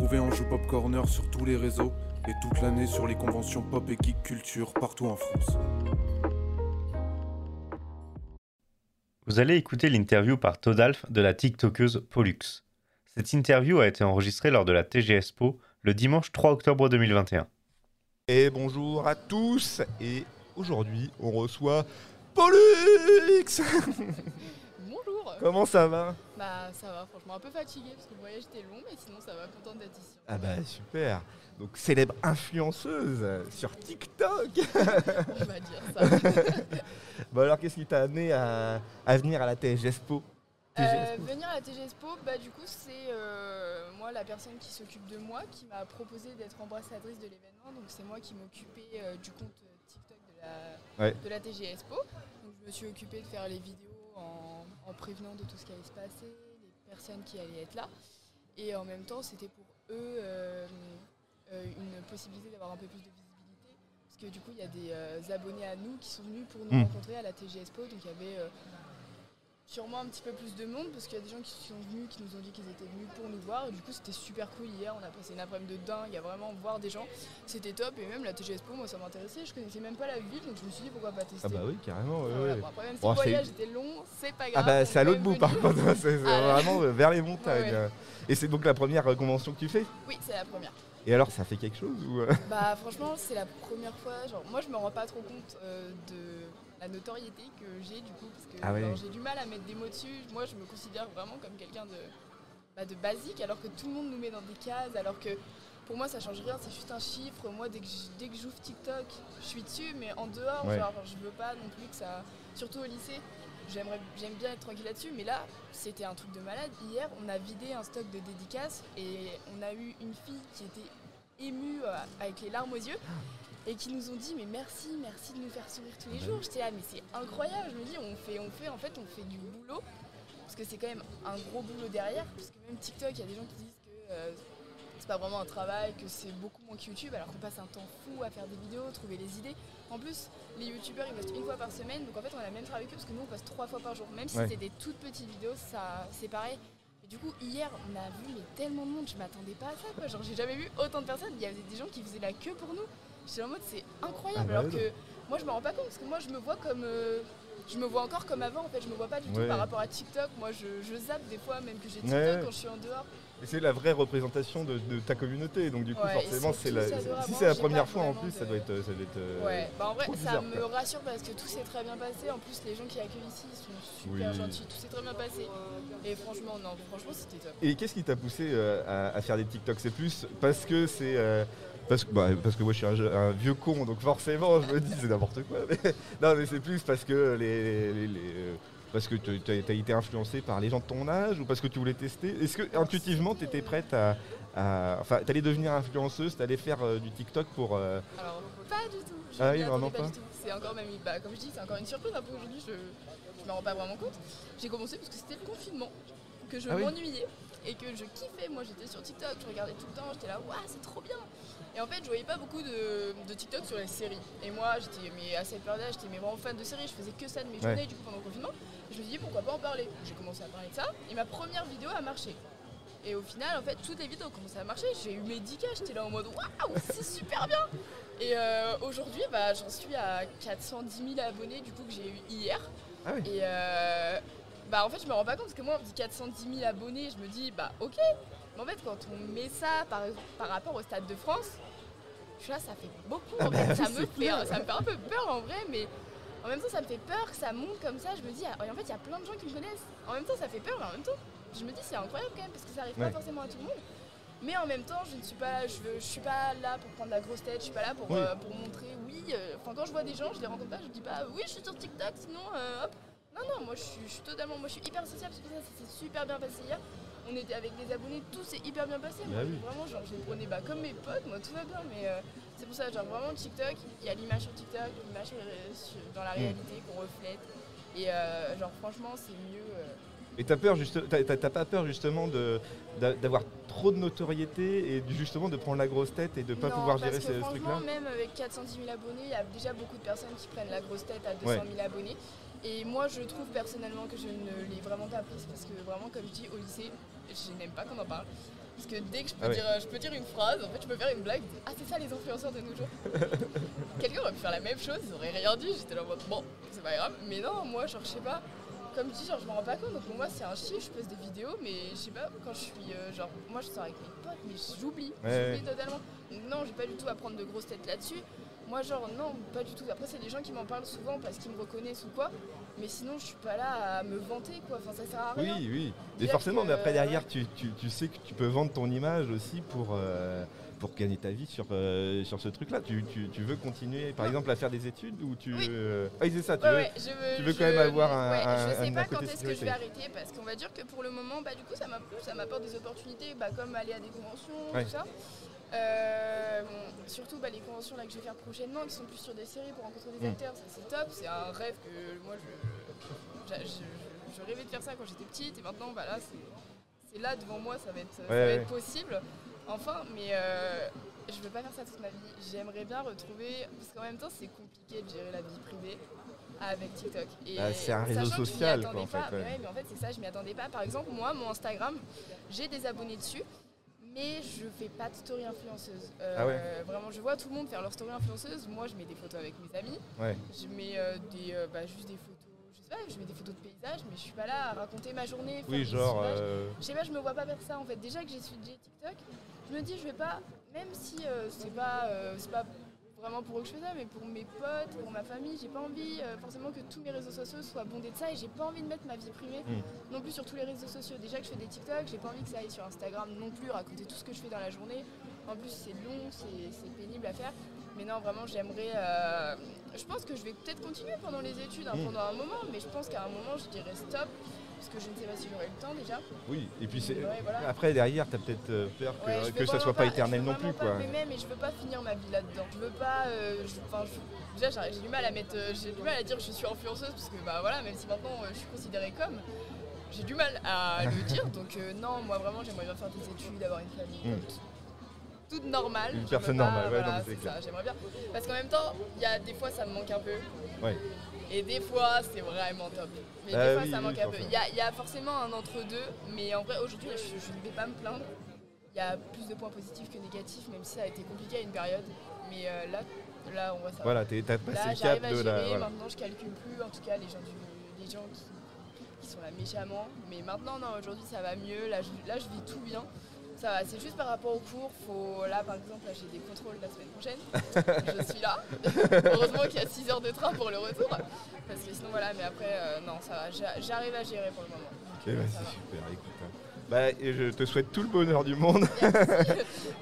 retrouver en joue Pop Corner sur tous les réseaux et toute l'année sur les conventions pop et geek culture partout en France. Vous allez écouter l'interview par Todalf de la TikTokeuse Pollux. Cette interview a été enregistrée lors de la TGSPO le dimanche 3 octobre 2021. Et bonjour à tous et aujourd'hui on reçoit Pollux Comment ça va? Bah ça va, franchement un peu fatigué parce que le voyage était long mais sinon ça va, contente d'être ici. Ah bah super Donc célèbre influenceuse sur TikTok On va dire ça. Bon alors qu'est-ce qui t'a amené à, à venir à la TGSPO Euh, venir à la TGSPO, bah du coup c'est euh, moi la personne qui s'occupe de moi qui m'a proposé d'être ambassadrice de l'événement. Donc c'est moi qui m'occupais euh, du compte euh, TikTok de la, Ouais. de la TGSPO. Donc je me suis occupée de faire les vidéos en, en prévenant de tout ce qui allait se passer, les personnes qui allaient être là. Et en même temps c'était pour eux euh, euh, une possibilité d'avoir un peu plus de visibilité. Parce que du coup il y a des euh, abonnés à nous qui sont venus pour nous Mm. rencontrer à la TGSPO. Donc il y avait sûrement un petit peu plus de monde parce qu'il y a des gens qui sont venus, qui nous ont dit qu'ils étaient venus pour nous voir. Et du coup, c'était super cool hier. On a passé une après-midi de dingue à vraiment voir des gens. C'était top. Et même la TGSPO, moi, ça m'intéressait. Je connaissais même pas la ville, donc je me suis dit pourquoi pas tester. Ah bah oui carrément ouais, Voilà. ouais. Bon, après, même si Bon, le voyage était long, c'est pas grave. Ah bah c'est à l'autre bout par contre, c'est c'est Ah, vraiment vers les montagnes. Ouais. Et c'est donc la première euh, convention que tu fais? Oui, c'est la première. Et alors ça fait quelque chose ou euh? Bah franchement, c'est la première fois. Genre, moi, je me rends pas trop compte euh, de la notoriété que j'ai du coup, parce que Ah ouais. j'ai du mal à mettre des mots dessus. Moi, je me considère vraiment comme quelqu'un de, bah, de basique, alors que tout le monde nous met dans des cases, alors que pour moi, ça change rien. C'est juste un chiffre. Moi, dès que dès que j'ouvre TikTok, je suis dessus, mais en dehors, Ouais. genre, je veux pas non plus que ça. Surtout au lycée. J'aimerais, j'aime bien être tranquille là-dessus, mais là, c'était un truc de malade. Hier, on a vidé un stock de dédicaces et on a eu une fille qui était émue euh, avec les larmes aux yeux et qui nous ont dit mais merci, merci de nous faire sourire tous les bah jours. J'étais là mais c'est incroyable. Je me dis on fait, on fait, en fait on fait du boulot parce que c'est quand même un gros boulot derrière. Parce que même TikTok, il y a des gens qui disent que euh, c'est pas vraiment un travail, que c'est beaucoup moins que YouTube, alors qu'on passe un temps fou à faire des vidéos, trouver les idées. En plus, les youtubeurs ils postent une fois par semaine, donc en fait on a le même travail qu'eux parce que nous on poste trois fois par jour. Même si Ouais. c'est des toutes petites vidéos, ça c'est pareil. Et du coup, hier, on a vu mais tellement de monde, je m'attendais pas à ça quoi. Genre, j'ai jamais vu autant de personnes. Il y avait des gens qui faisaient la queue pour nous. J'étais en mode, c'est incroyable. Ah bah alors que moi, je me rends pas compte parce que moi, je me vois comme. euh, je me vois encore comme avant en fait, je me vois pas du tout Ouais. par rapport à TikTok. Moi, je, je zappe des fois, même que j'ai TikTok Ouais. quand je suis en dehors. Et c'est la vraie représentation de, de ta communauté, donc du coup Ouais, forcément c'est la. Si c'est la première fois en plus, ça doit être, ça doit être. euh, Ouais, bah en vrai, ça me quoi. rassure parce que tout s'est très bien passé. En plus, les gens qui accueillent ici ils sont super Oui. gentils, tout s'est très bien passé. Et franchement, non, franchement, c'était top. Et qu'est-ce qui t'a poussé euh, à, à faire des TikTok? C'est plus parce que c'est. euh, parce, que, bah, parce que moi je suis un, vieux con, donc forcément je me dis c'est n'importe quoi. mais- non, mais c'est plus parce que les. les- les, parce que tu as, été influencé par les gens de ton âge ou parce que tu voulais tester? Est-ce que intuitivement tu étais prête à. à- enfin, t'allais devenir influenceuse, t'allais faire euh, du TikTok pour. euh, Alors, pas du tout. Je Ah oui, vraiment pas. C'est encore même, bah, comme je dis, c'est encore une surprise un peu aujourd'hui. Je, je me rends pas vraiment compte. J'ai commencé parce que c'était le confinement, que je Ah oui. Et que je kiffais. Moi, j'étais sur TikTok, je regardais tout le temps. J'étais là, waouh, c'est trop bien. Et en fait, je voyais pas beaucoup de, de TikTok sur les séries. Et moi, j'étais mais à cette période-là, j'étais mais vraiment fan de séries. Je faisais que ça de mes Ouais. journées du coup pendant le confinement. Je me suis dit pourquoi pas en parler? J'ai commencé à parler de ça et ma première vidéo a marché. Et au final, en fait, toutes les vidéos ont commencé à marcher. J'ai eu mes 10K, j'étais là en mode waouh, c'est super bien. Et euh, aujourd'hui, bah, j'en suis à 410 000 abonnés du coup que j'ai eu hier. Ah oui. Et euh, bah, en fait, je me rends pas compte parce que moi, on me dit 410 000 abonnés, je me dis bah ok. Mais en fait, quand on met ça par, par rapport au Stade de France, je suis là, ça fait beaucoup. Ah En bah fait, ça, me fait, ça me fait un peu peur en vrai, mais en même temps, ça me fait peur que ça monte comme ça. Je me dis, ah, en fait, il y a plein de gens qui me connaissent. En même temps, ça fait peur, mais en même temps, je me dis, c'est incroyable quand même parce que ça arrive Ouais. pas forcément à tout le monde. Mais en même temps, je ne suis pas, je, veux, je suis pas là pour prendre la grosse tête. Je suis pas là pour, Oui. euh, pour montrer, oui. euh, Enfin, quand je vois des gens, je les rencontre pas, je dis pas, oui, je suis sur TikTok, sinon, euh, hop. Non, non, moi, je suis, je suis totalement, moi, je suis hyper sociable. C'est pour ça, ça s'est super bien passé hier. On était avec des abonnés, tout s'est hyper bien passé. Moi, Bah oui. Vraiment, genre, je les prenais bah, comme mes potes, moi, tout va bien. Mais euh, c'est pour ça, genre, vraiment, TikTok, il y a l'image sur TikTok, l'image sur- dans la Mm. réalité qu'on reflète. Et euh, genre, franchement, c'est mieux. euh, Et t'as peur juste, t'as, pas peur justement de, d'a- d'avoir trop de notoriété et justement de prendre la grosse tête et de pas non, pouvoir parce gérer que ce, ce franchement, truc-là même avec 410 000 abonnés, il y a déjà beaucoup de personnes qui prennent la grosse tête à 200 000 abonnés. Et moi, je trouve personnellement que je ne l'ai vraiment pas prise parce que vraiment, comme je dis, au lycée, je n'aime pas qu'on en parle. Parce que dès que je peux, Ah dire, euh, je peux dire une phrase, en fait, je peux faire une blague. Ah, c'est ça les influenceurs de nos jours. Quelqu'un aurait pu faire la même chose, ils auraient rien dit. J'étais là en mode, bon, c'est pas grave. Mais non, moi, genre, je sais pas. Comme je dis, genre, je m'en rends pas compte. Donc pour moi, c'est un chiffre, je poste des vidéos, mais je sais pas, quand je suis. euh, genre, moi, je sors avec mes potes, mais j'oublie. Ouais, j'oublie totalement. Donc non, j'ai pas du tout à prendre de grosses têtes là-dessus. Moi, genre, non, pas du tout. Après, c'est des gens qui m'en parlent souvent parce qu'ils me reconnaissent ou quoi. Mais sinon, je suis pas là à me vanter, quoi. Enfin, ça sert à rien. Oui, oui. Et forcément, que- mais après derrière, tu, tu- tu sais que tu peux vendre ton image aussi pour, euh, pour gagner ta vie sur, euh, sur ce truc-là. Tu, tu- tu veux continuer, par exemple, à faire des études ou tu Oui. veux... Ah c'est ça, tu Ouais, veux... ouais, je veux, tu veux je- quand même avoir un- ouais, un- je sais un pas côté quand est-ce que je vais arrêter parce qu'on va dire que pour le moment, bah, du coup, ça m'a- ça m'apporte des opportunités bah, comme aller à des conventions, tout ça. Euh, surtout bah, les conventions là, que je vais faire prochainement qui sont plus sur des séries pour rencontrer des Mm. acteurs, ça c'est top, c'est un rêve que moi je, je, je- je rêvais de faire ça quand j'étais petite et maintenant bah, là c'est- là devant moi, ça va être, ça va Ouais, être possible. Enfin, mais euh, je veux pas faire ça toute ma vie. J'aimerais bien retrouver, parce qu'en même temps c'est compliqué de gérer la vie privée avec TikTok. Et Bah, c'est un réseau social, quoi, en fait, pas, ouais. mais ouais, mais en fait c'est ça, je m'y attendais pas. Par exemple, moi, mon Instagram, j'ai des abonnés dessus, mais je fais pas de story influenceuse. Euh, Ah ouais Vraiment, je vois tout le monde faire leur story influenceuse. Moi, je mets des photos avec mes amis. Ouais. Je mets euh, des, euh, bah, juste des photos, je sais pas, je mets des photos de paysages, mais je suis pas là à raconter ma journée. faire Oui, des genre... Je sais pas, je me vois pas faire ça en fait. Déjà que j'ai suivi TikTok, je me dis je vais pas, même si c'est pas, c'est pas vraiment pour eux que je fais ça, mais pour mes potes, pour ma famille, j'ai pas envie euh, forcément que tous mes réseaux sociaux soient bondés de ça et j'ai pas envie de mettre ma vie privée Mm. non plus sur tous les réseaux sociaux. Déjà que je fais des TikTok, j'ai pas envie que ça aille sur Instagram non plus, raconter tout ce que je fais dans la journée. En plus, c'est long, c'est pénible à faire. Mais non, vraiment, j'aimerais. euh, je pense que je vais peut-être continuer pendant les études, hein, Mm. pendant un moment, mais je pense qu'à un moment, je dirais stop, parce que je ne sais pas si j'aurai le temps déjà. Oui, et puis c'est... Ouais, voilà. Après, derrière, t'as peut-être euh, peur que, Ouais, que ça soit pas éternel non plus, quoi. m'aimer, mais je veux pas finir ma vie là-dedans. Je veux pas. euh, je- déjà, j'ai du mal à mettre. euh, j'ai du mal à dire que je suis influenceuse parce que bah voilà, même si maintenant je suis considérée comme, j'ai du mal à le dire. Donc euh, non, moi vraiment, j'aimerais bien faire des études, avoir une famille. Mm. toute- normale. Une personne pas- normale, ouais, voilà, non, c'est c'est clair. ça, j'aimerais bien. Parce qu'en même temps, il y a des fois ça me manque un peu. Ouais. Et des fois, c'est vraiment top. Mais Ah des fois, oui, ça oui, manque un peu. Il y, a- il y a forcément un entre-deux, mais en vrai, aujourd'hui, je, je ne vais pas me plaindre. Il y a plus de points positifs que négatifs, même si ça a été compliqué à une période. Mais euh, là, là, on va savoir. Voilà, t'es- t'as passé là, le cap de la... voilà. Maintenant, je calcule plus. En tout cas, les gens, du, les gens qui, qui sont là méchamment. Mais maintenant, non, aujourd'hui, ça va mieux. Là, je, là, je vis tout bien. Ça va. C'est juste par rapport au cours. Faut, là, par exemple, là, j'ai des contrôles la semaine prochaine. je suis là. Heureusement qu'il y a 6 heures de train pour le retour. Parce que sinon, voilà. Mais après, euh, non, ça va. J'a- J'arrive à gérer pour le moment. Ok, bah, c'est va. super, écoute. hein. Bah, et je te souhaite tout le bonheur du monde.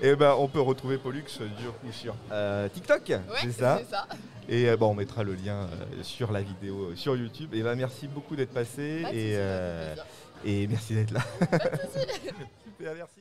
et ben on peut retrouver Pollux euh, du coup sur euh, TikTok, Ouais, c'est ça. c'est ça. Et euh, bon, on mettra le lien euh, sur la vidéo euh, sur YouTube. Et ben merci beaucoup d'être passé Pas de et, soucis, euh, ça et merci d'être là. Super, merci.